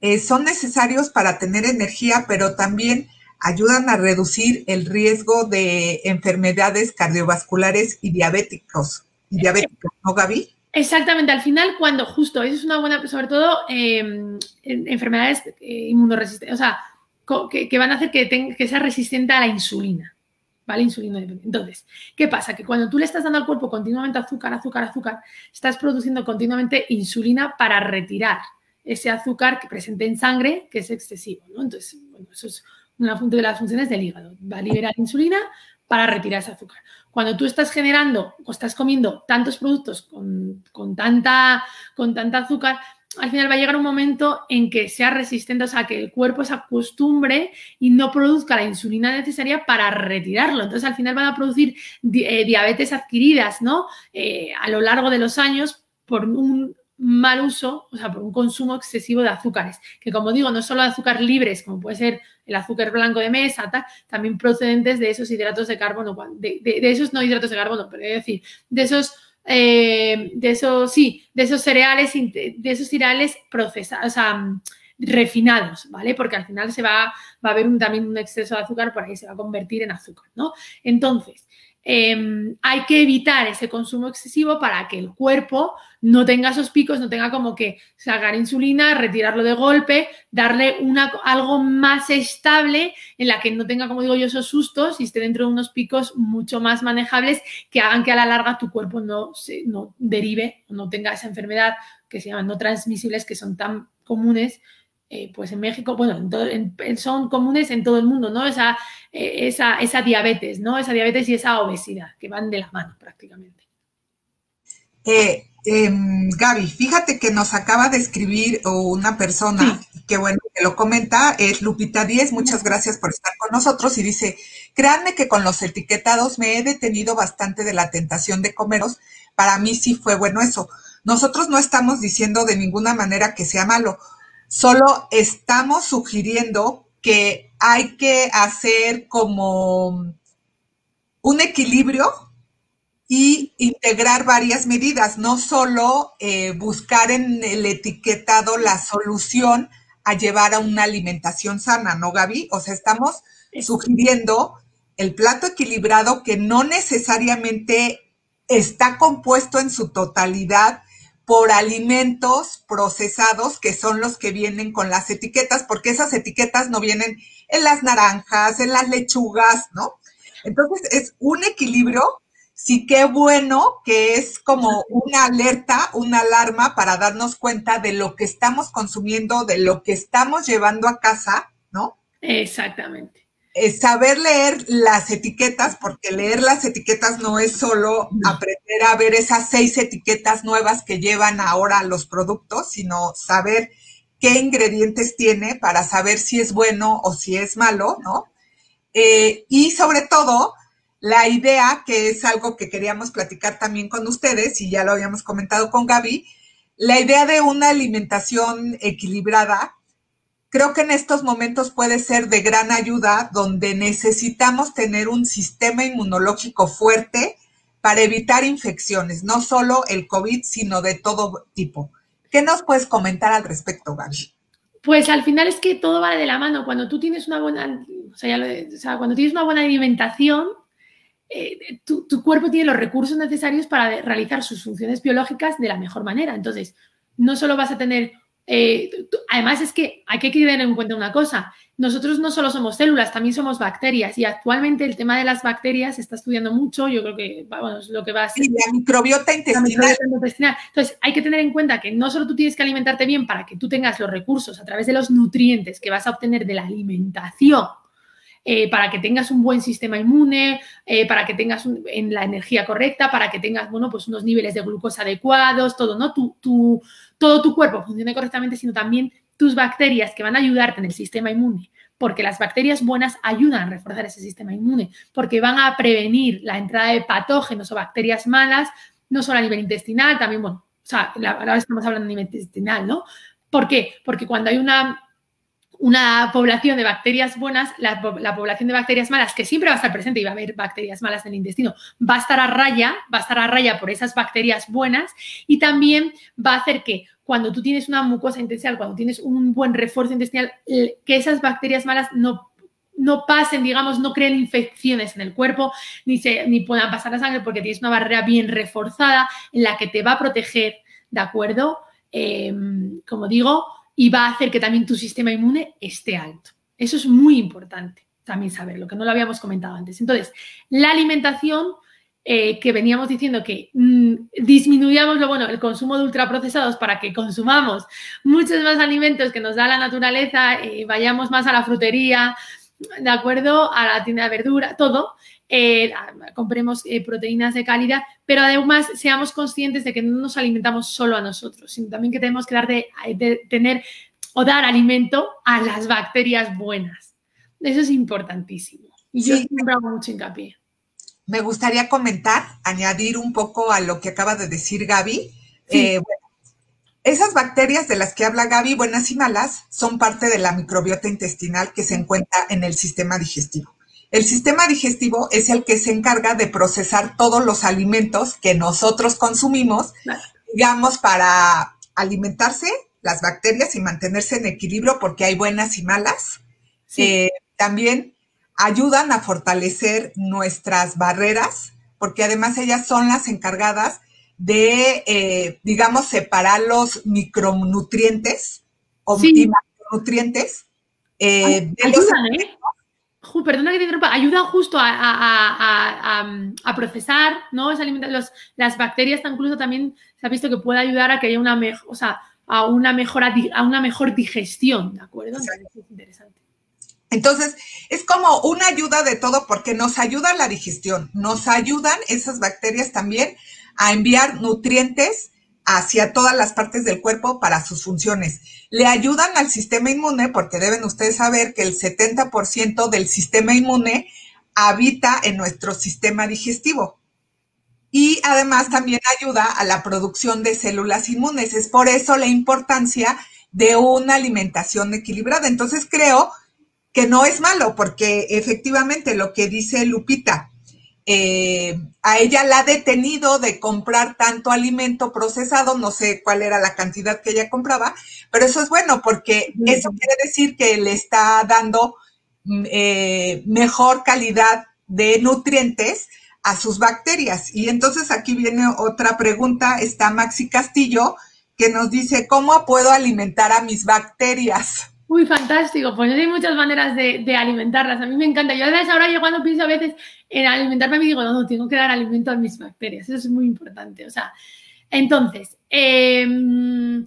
eh, son necesarios para tener energía, pero también ayudan a reducir el riesgo de enfermedades cardiovasculares y diabéticos. Y diabéticos, ¿no, Gaby? Exactamente, al final cuando justo, eso es una buena, sobre todo em, enfermedades eh, inmunoresistentes, o sea, que, van a hacer que, que sea resistente a la insulina. ¿Vale? Insulina Entonces, ¿qué pasa? Que cuando tú le estás dando al cuerpo continuamente azúcar, azúcar, azúcar, estás produciendo continuamente insulina para retirar ese azúcar que presente en sangre que es excesivo, ¿no? Entonces, bueno, eso es una de las funciones del hígado. Va a liberar insulina para retirar ese azúcar. Cuando tú estás generando o estás comiendo tantos productos con, con, tanta, con tanta azúcar, al final va a llegar un momento en que sea resistente, o sea, que el cuerpo se acostumbre y no produzca la insulina necesaria para retirarlo. Entonces, al final van a producir eh, diabetes adquiridas, ¿no? Eh, a lo largo de los años por un mal uso, o sea, por un consumo excesivo de azúcares, que como digo, no solo de azúcar libres, como puede ser el azúcar blanco de mesa, también procedentes de esos hidratos de carbono, de, de esos no hidratos de carbono, pero es decir, de esos eh, de esos, sí, de esos cereales, de esos cereales procesados, o sea, refinados, ¿vale? Porque al final se va, va a haber un, también un exceso de azúcar, por ahí se va a convertir en azúcar, ¿no? Entonces, Em, hay que evitar ese consumo excesivo para que el cuerpo no tenga esos picos, no tenga como que sacar insulina, retirarlo de golpe, darle algo más estable en la que no tenga, como digo yo, esos sustos y esté dentro de unos picos mucho más manejables que hagan que a la larga tu cuerpo no, se, no derive, no tenga esa enfermedad que se llaman no transmisibles, que son tan comunes eh, pues en México, bueno, son comunes en todo el mundo, ¿no? Esa, eh, esa, esa, diabetes, ¿no? Esa diabetes y esa obesidad que van de la mano prácticamente. Eh, em, Gaby, fíjate que nos acaba de escribir una persona que, bueno, que lo comenta, es Lupita 10, muchas gracias por estar con nosotros y dice, créanme que con los etiquetados me he detenido bastante de la tentación de comeros, para mí sí fue bueno eso. Nosotros no estamos diciendo de ninguna manera que sea malo, Solo estamos sugiriendo que hay que hacer como un equilibrio y integrar varias medidas, no solo eh, buscar en el etiquetado la solución a llevar a una alimentación sana, ¿no, Gaby? O sea, estamos sugiriendo el plato equilibrado que no necesariamente está compuesto en su totalidad por alimentos procesados que son los que vienen con las etiquetas, porque esas etiquetas no vienen en las naranjas, en las lechugas, ¿no? Entonces es un equilibrio, sí que bueno que es como una alerta, una alarma para darnos cuenta de lo que estamos consumiendo, de lo que estamos llevando a casa, ¿no? Exactamente. Saber leer las etiquetas, porque leer las etiquetas no es solo aprender a ver esas seis etiquetas nuevas que llevan ahora los productos, sino saber qué ingredientes tiene para saber si es bueno o si es malo, ¿no? Eh, y sobre todo, la idea, que es algo que queríamos platicar también con ustedes, y ya lo habíamos comentado con Gaby, la idea de una alimentación equilibrada, creo que en estos momentos puede ser de gran ayuda, donde necesitamos tener un sistema inmunológico fuerte para evitar infecciones, no solo el COVID, sino de todo tipo. ¿Qué nos puedes comentar al respecto, Gaby? Pues al final es que todo va de la mano. Cuando tú tienes una buena, o sea, cuando tienes una buena alimentación, eh, tu, cuerpo tiene los recursos necesarios para realizar sus funciones biológicas de la mejor manera. Entonces, no solo vas a tener, eh, además es que hay que tener en cuenta una cosa, nosotros no solo somos células, también somos bacterias y actualmente el tema de las bacterias se está estudiando mucho, yo creo que bueno, es lo que va a ser. la microbiota intestinal. Entonces, hay que tener en cuenta que no solo tú tienes que alimentarte bien para que tú tengas los recursos a través de los nutrientes que vas a obtener de la alimentación, eh, para que tengas un buen sistema inmune, eh, para que tengas en la energía correcta, para que tengas, bueno, pues unos niveles de glucosa adecuados, todo, ¿no? Tu, todo tu cuerpo funcione correctamente, sino también tus bacterias que van a ayudarte en el sistema inmune, porque las bacterias buenas ayudan a reforzar ese sistema inmune, porque van a prevenir la entrada de patógenos o bacterias malas, no solo a nivel intestinal, también, bueno, o sea, ahora estamos hablando a nivel intestinal, ¿no? ¿Por qué? Porque cuando hay una una población de bacterias buenas, la, población de bacterias malas, que siempre va a estar presente y va a haber bacterias malas en el intestino, va a estar a raya, va a estar a raya por esas bacterias buenas y también va a hacer que cuando tú tienes una mucosa intestinal, cuando tienes un buen refuerzo intestinal, que esas bacterias malas no, no pasen, digamos, no creen infecciones en el cuerpo, ni, se, ni puedan pasar la sangre porque tienes una barrera bien reforzada en la que te va a proteger, ¿de acuerdo? Em, como digo, y va a hacer que también tu sistema inmune esté alto. Eso es muy importante también saberlo, que no lo habíamos comentado antes. Entonces, la alimentación eh, que veníamos diciendo que mm, disminuyamos lo bueno, el consumo de ultraprocesados para que consumamos muchos más alimentos que nos da la naturaleza, eh, vayamos más a la frutería, ¿de acuerdo? A la tienda de verdura, todo. Eh, compremos proteínas de calidad, pero además seamos conscientes de que no nos alimentamos solo a nosotros, sino también que tenemos que dar de, de tener o dar alimento a las bacterias buenas. Eso es importantísimo. Y yo siempre hago mucho hincapié me gustaría comentar, añadir un poco a lo que acaba de decir Gaby. Eh, esas bacterias de las que habla Gaby, buenas y malas, son parte de la microbiota intestinal que se encuentra en el sistema digestivo. El sistema digestivo es el que se encarga de procesar todos los alimentos que nosotros consumimos, digamos, para alimentarse las bacterias y mantenerse en equilibrio porque hay buenas y malas. Eh, también ayudan a fortalecer nuestras barreras, porque además ellas son las encargadas de, eh, digamos, separar los micronutrientes o macronutrientes eh, de ayudan, ¿eh? perdona que te interrumpa, ayudan justo a, procesar ¿no? los, las bacterias, incluso también se ha visto que puede ayudar a que haya una, o sea, a una, mejor, a una mejor digestión, ¿de acuerdo? es interesante. Entonces, es como una ayuda de todo porque nos ayuda la digestión, nos ayudan esas bacterias también a enviar nutrientes hacia todas las partes del cuerpo para sus funciones. Le ayudan al sistema inmune porque deben ustedes saber que el 70% del sistema inmune habita en nuestro sistema digestivo. Y además también ayuda a la producción de células inmunes. Es por eso la importancia de una alimentación equilibrada. Entonces creo que no es malo, porque efectivamente lo que dice Lupita, eh, a ella la ha detenido de comprar tanto alimento procesado, no sé cuál era la cantidad que ella compraba, pero eso es bueno porque eso quiere decir que le está dando mm, eh, mejor calidad de nutrientes a sus bacterias. Y entonces aquí viene otra pregunta, está Maxi Castillo, que nos dice, ¿cómo puedo alimentar a mis bacterias? Uy, fantástico. Pues hay muchas maneras de, alimentarlas. A mí me encanta. Yo a veces ahora yo cuando pienso a veces en alimentarme, me digo, no, no, tengo que dar alimento a mis bacterias. Eso es muy importante. O sea, entonces, em,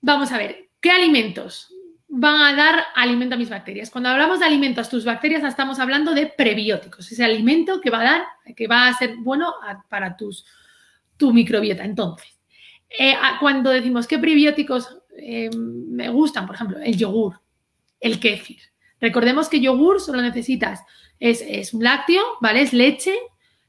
vamos a ver, ¿qué alimentos? van a dar alimento a mis bacterias. Cuando hablamos de alimentos tus bacterias, estamos hablando de prebióticos, ese alimento que va a dar, que va a ser bueno para tus, tu microbiota. Entonces, eh, cuando decimos qué prebióticos eh, me gustan, por ejemplo, el yogur, el kéfir. Recordemos que yogur solo necesitas, es, es un lácteo, ¿vale? Es leche,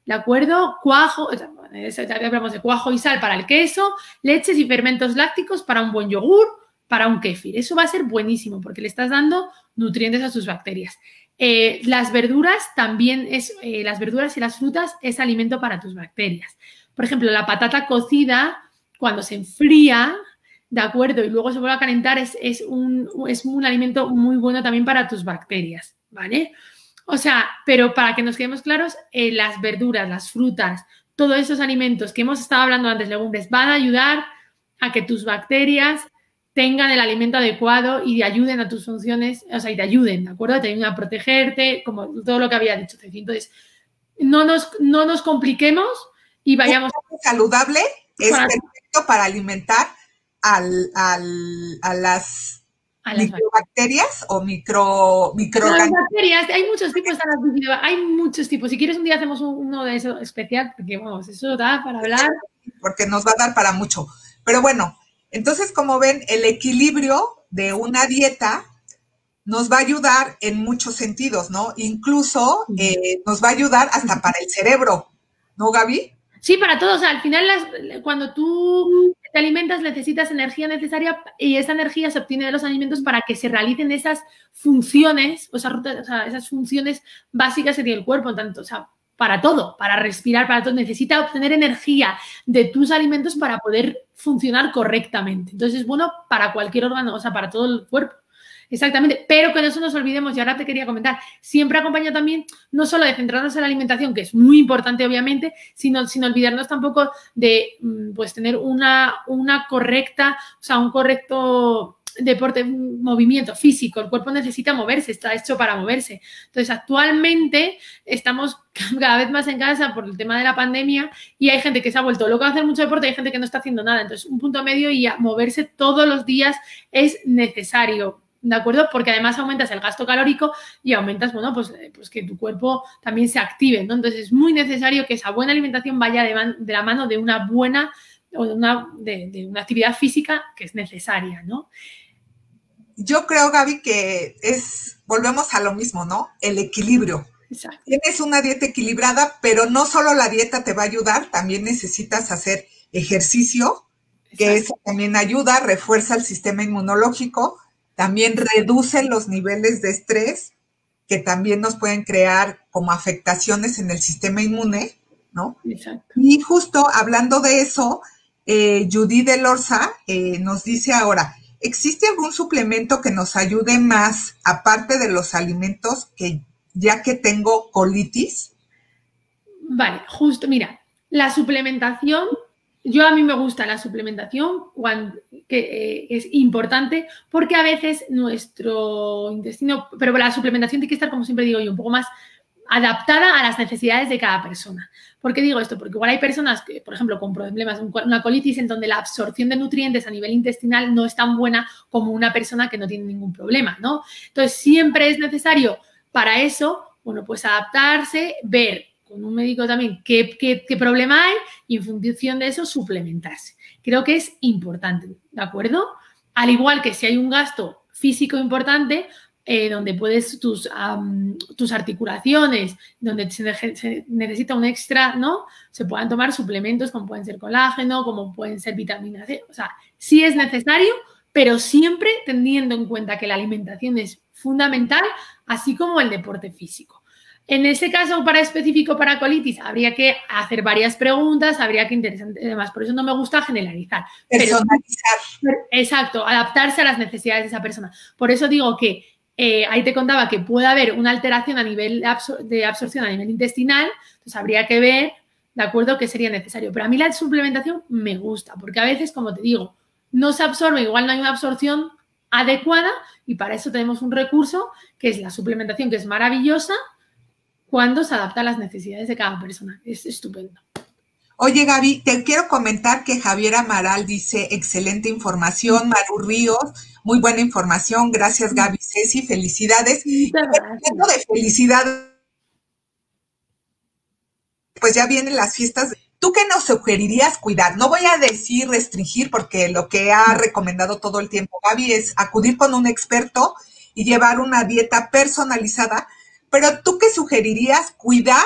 ¿de acuerdo? Cuajo, hablamos de cuajo y sal para el queso, leches y fermentos lácticos para un buen yogur, para un kéfir. Eso va a ser buenísimo porque le estás dando nutrientes a sus bacterias. Eh, las verduras también es, eh, las verduras y las frutas es alimento para tus bacterias. Por ejemplo, la patata cocida, cuando se enfría, ¿de acuerdo? Y luego se vuelve a calentar, es, un, es un alimento muy bueno también para tus bacterias, ¿vale? O sea, pero para que nos quedemos claros, eh, las verduras, las frutas, todos esos alimentos que hemos estado hablando antes, legumbres, van a ayudar a que tus bacterias tengan el alimento adecuado y te ayuden a tus funciones, o sea, y te ayuden, ¿de acuerdo? Te ayuden a protegerte, como todo lo que había dicho. Entonces, no nos, no nos compliquemos y vayamos... saludable es perfecto para alimentar al, a las microbacterias o micro, microorganismos. hay muchos tipos, hay muchos tipos. Si quieres un día hacemos uno de eso especial, porque vamos, eso da para hablar. Porque nos va a dar para mucho. Pero bueno, entonces como ven, el equilibrio de una dieta nos va a ayudar en muchos sentidos, ¿no? Incluso eh, nos va a ayudar hasta para el cerebro, ¿no, Gaby? Sí, para todos. al final, cuando tú te alimentas, necesitas energía necesaria y esa energía se obtiene de los alimentos para que se realicen esas funciones, o, sea, esas funciones básicas que tiene el cuerpo, tanto, o sea, para todo, para respirar, para todo. Necesita obtener energía de tus alimentos para poder funcionar correctamente. Entonces es bueno para cualquier órgano, o sea, para todo el cuerpo. Exactamente, pero que no nos olvidemos, y ahora te quería comentar, siempre acompaña también no solo de centrarnos en la alimentación, que es muy importante obviamente, sino sin olvidarnos tampoco de mm, pues tener una, una correcta, o sea, un correcto deporte, movimiento físico. El cuerpo necesita moverse, está hecho para moverse. Entonces, actualmente estamos cada vez más en casa por el tema de la pandemia y hay gente que se ha vuelto loca a hacer mucho deporte y hay gente que no está haciendo nada. Entonces, un punto medio y moverse todos los días es necesario ¿de acuerdo? Porque además aumentas el gasto calórico y aumentas, bueno, pues, eh, pues que tu cuerpo también se active, ¿no? Entonces es muy necesario que esa buena alimentación vaya de, la mano de una buena o de una, de, una actividad física que es necesaria, ¿no? Yo creo, Gaby, que es, volvemos a lo mismo, ¿no? El equilibrio. Exacto. Tienes una dieta equilibrada, pero no solo la dieta te va a ayudar, también necesitas hacer ejercicio, que eso también ayuda, refuerza el sistema inmunológico, también reducen los niveles de estrés que también nos pueden crear como afectaciones en el sistema inmune, ¿no? Exacto. Y justo hablando de eso, eh, Judy de Lorza eh, nos dice ahora, ¿existe algún suplemento que nos ayude más aparte de los alimentos que ya que tengo colitis? Vale, justo, mira, la suplementación yo a mí me gusta la suplementación, que eh, es importante, porque a veces nuestro intestino, pero la suplementación tiene que estar, como siempre digo yo, un poco más adaptada a las necesidades de cada persona. ¿Por qué digo esto? Porque igual hay personas que, por ejemplo, con problemas, una colitis en donde la absorción de nutrientes a nivel intestinal no es tan buena como una persona que no tiene ningún problema, ¿no? Entonces, siempre es necesario para eso, bueno, pues adaptarse, ver con un médico también qué, qué, problema hay y en función de eso suplementarse. Creo que es importante, ¿de acuerdo? Al igual que si hay un gasto físico importante, eh, donde puedes tus, tus articulaciones, donde se, necesita un extra, ¿no? Se puedan tomar suplementos como pueden ser colágeno, como pueden ser vitamina C. O sea, sí es necesario, pero siempre teniendo en cuenta que la alimentación es fundamental, así como el deporte físico. En ese caso, para específico para colitis, habría que hacer varias preguntas, habría que interesante además, por eso no me gusta generalizar. Personalizar. exacto, adaptarse a las necesidades de esa persona. Por eso digo que eh, ahí te contaba que puede haber una alteración a nivel de, absorción a nivel intestinal, entonces habría que ver, de acuerdo, qué sería necesario. Pero a mí la suplementación me gusta, porque a veces, como te digo, no se absorbe, igual no hay una absorción adecuada y para eso tenemos un recurso que es la suplementación, que es maravillosa, cuando se adapta a las necesidades de cada persona. Es estupendo. Oye, Gaby, te quiero comentar que Javier Amaral dice excelente información, Maru Ríos, muy buena información. Gracias, Gaby Ceci. Felicidades. Hablando de felicidad, pues ya vienen las fiestas. ¿Tú qué nos sugerirías cuidar? No voy a decir restringir porque lo que ha recomendado todo el tiempo Gaby es acudir con un experto y llevar una dieta personalizada. Pero ¿tú qué sugerirías cuidar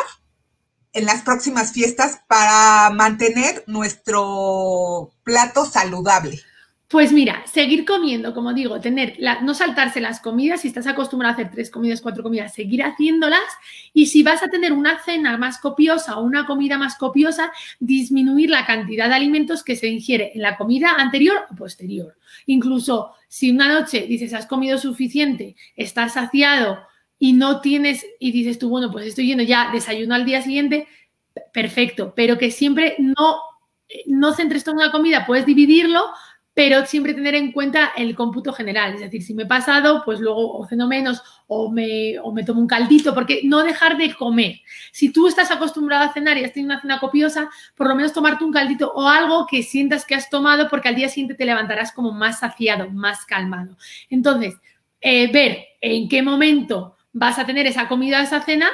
en las próximas fiestas para mantener nuestro plato saludable? Pues mira, seguir comiendo, como digo, tener, no saltarse las comidas, si estás acostumbrado a hacer tres comidas, cuatro comidas, seguir haciéndolas y si vas a tener una cena más copiosa o una comida más copiosa, disminuir la cantidad de alimentos que se ingiere en la comida anterior o posterior. Incluso si una noche dices has comido suficiente, estás saciado y no tienes y dices tú, bueno, pues estoy yendo ya desayuno al día siguiente, perfecto, pero que siempre no, no centres todo en una comida, puedes dividirlo pero siempre tener en cuenta el cómputo general. Es decir, si me he pasado, pues luego o ceno menos o me, o me tomo un caldito, porque no dejar de comer. Si tú estás acostumbrado a cenar y has tenido una cena copiosa, por lo menos tomarte un caldito o algo que sientas que has tomado, porque al día siguiente te levantarás como más saciado, más calmado. Entonces, eh, ver en qué momento vas a tener esa comida, esa cena,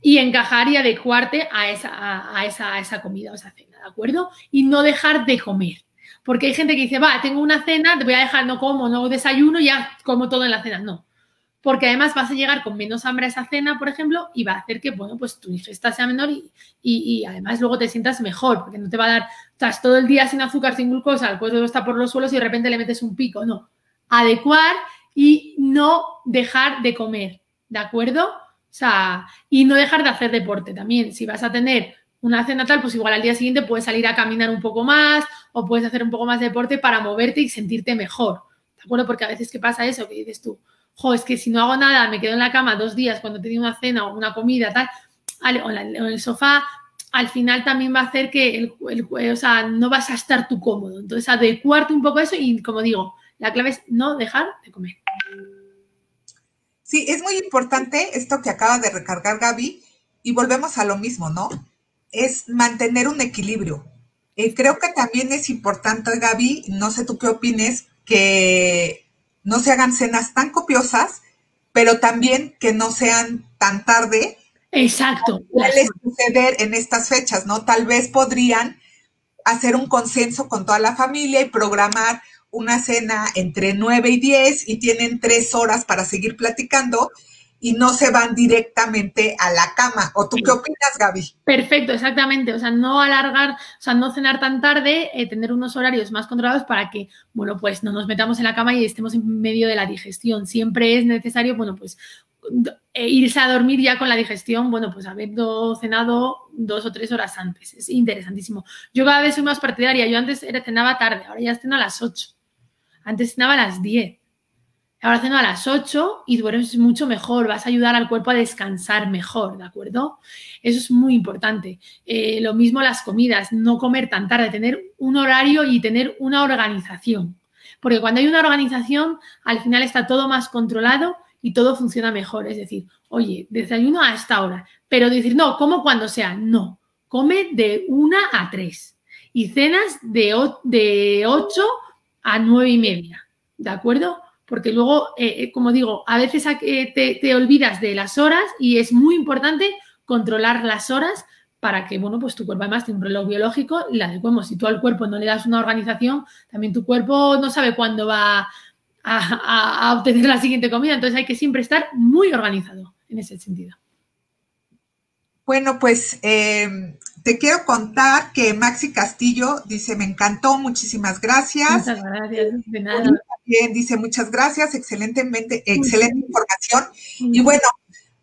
y encajar y adecuarte a esa, a, esa, esa comida o esa cena, ¿de acuerdo? Y no dejar de comer. Porque hay gente que dice, va, tengo una cena, te voy a dejar, no como, no desayuno, ya como todo en la cena. No. Porque además vas a llegar con menos hambre a esa cena, por ejemplo, y va a hacer que, bueno, pues tu ingesta sea menor y, y, además luego te sientas mejor, porque no te va a dar, estás todo el día sin azúcar, sin glucosa, el cuerpo está por los suelos y de repente le metes un pico. No. Adecuar y no dejar de comer, ¿de acuerdo? O sea, y no dejar de hacer deporte también. Si vas a tener una cena tal, pues igual al día siguiente puedes salir a caminar un poco más o puedes hacer un poco más de deporte para moverte y sentirte mejor. ¿De acuerdo? Porque a veces que pasa eso, que dices tú, jo, es que si no hago nada, me quedo en la cama dos días cuando tenido una cena o una comida, tal, o en el sofá, al final también va a hacer que el, el, o sea, no vas a estar tú cómodo. Entonces, adecuarte un poco a eso y, como digo, la clave es no dejar de comer. Sí, es muy importante esto que acaba de recargar Gaby y volvemos a lo mismo, ¿no? es mantener un equilibrio. Eh, creo que también es importante, Gaby, no sé tú qué opines, que no se hagan cenas tan copiosas, pero también que no sean tan tarde. Exacto. Puede suceder en estas fechas, ¿no? Tal vez podrían hacer un consenso con toda la familia y programar una cena entre 9 y 10 y tienen tres horas para seguir platicando y no se van directamente a la cama. ¿O tú qué opinas, Gaby? Perfecto, exactamente. O sea, no alargar, o sea, no cenar tan tarde, eh, tener unos horarios más controlados para que, bueno, pues no nos metamos en la cama y estemos en medio de la digestión. Siempre es necesario, bueno, pues eh, irse a dormir ya con la digestión, bueno, pues habiendo cenado dos o tres horas antes. Es interesantísimo. Yo cada vez soy más partidaria. Yo antes era, cenaba tarde, ahora ya ceno a las 8. Antes cenaba a las 10 Ahora ceno a las 8 y duermes mucho mejor, vas a ayudar al cuerpo a descansar mejor, ¿de acuerdo? Eso es muy importante. Eh, lo mismo las comidas, no comer tan tarde, tener un horario y tener una organización. Porque cuando hay una organización, al final está todo más controlado y todo funciona mejor. Es decir, oye, desayuno a esta hora, pero decir, no, como cuando sea, no. Come de una a tres y cenas de, de 8 a nueve y media, ¿de acuerdo? porque luego, eh, eh, como digo, a veces eh, te, olvidas de las horas y es muy importante controlar las horas para que, bueno, pues tu cuerpo además tiene un reloj biológico y la adecuemos. Si tú al cuerpo no le das una organización, también tu cuerpo no sabe cuándo va a, obtener la siguiente comida. Entonces hay que siempre estar muy organizado en ese sentido. Bueno, pues te quiero contar que Maxi Castillo dice, me encantó, muchísimas gracias. Muchas gracias, de nada dice muchas gracias, excelentemente, excelente información. Y bueno,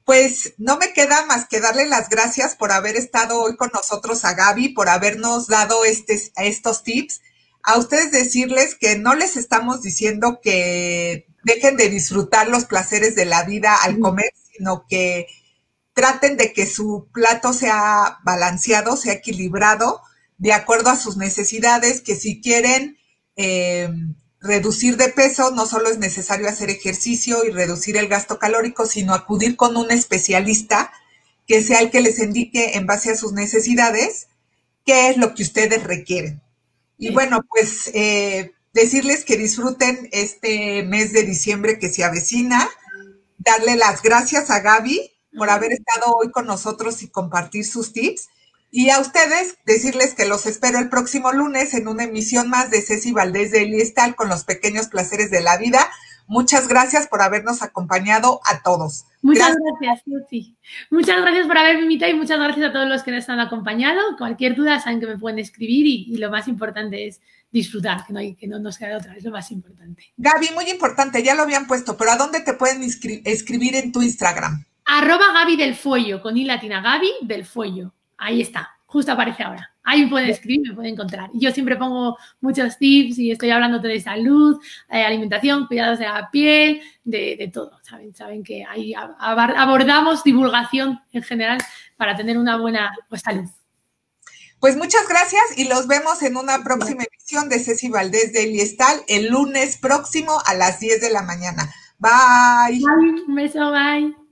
pues no me queda más que darle las gracias por haber estado hoy con nosotros a Gaby, por habernos dado este, estos tips. A ustedes decirles que no les estamos diciendo que dejen de disfrutar los placeres de la vida al comer, sino que traten de que su plato sea balanceado, sea equilibrado, de acuerdo a sus necesidades, que si quieren eh, reducir de peso, no solo es necesario hacer ejercicio y reducir el gasto calórico, sino acudir con un especialista que sea el que les indique en base a sus necesidades qué es lo que ustedes requieren. Y bueno, pues eh, decirles que disfruten este mes de diciembre que se avecina, darle las gracias a Gaby por haber estado hoy con nosotros y compartir sus tips. Y a ustedes decirles que los espero el próximo lunes en una emisión más de Ceci Valdés de Eliestal con los pequeños placeres de la vida. Muchas gracias por habernos acompañado a todos. Muchas gracias, Ceci. Muchas gracias por haberme invitado y muchas gracias a todos los que nos han acompañado. Cualquier duda saben que me pueden escribir y, lo más importante es disfrutar, que no, hay, que no nos quede otra, es lo más importante. Gaby, muy importante, ya lo habían puesto, pero ¿a dónde te pueden escribir en tu Instagram? Arroba Gaby del Fuello, con I latina, Gaby del Fuello. Ahí está, justo aparece ahora. Ahí me pueden escribir, me pueden encontrar. Yo siempre pongo muchos tips y estoy hablando de salud, eh, alimentación, cuidados de la piel, de, todo. Saben, saben que ahí abordamos divulgación en general para tener una buena pues, salud. Pues muchas gracias y los vemos en una próxima emisión de Ceci Valdés de Eliestal el lunes próximo a las 10 de la mañana. Bye. Bye. Un beso, bye.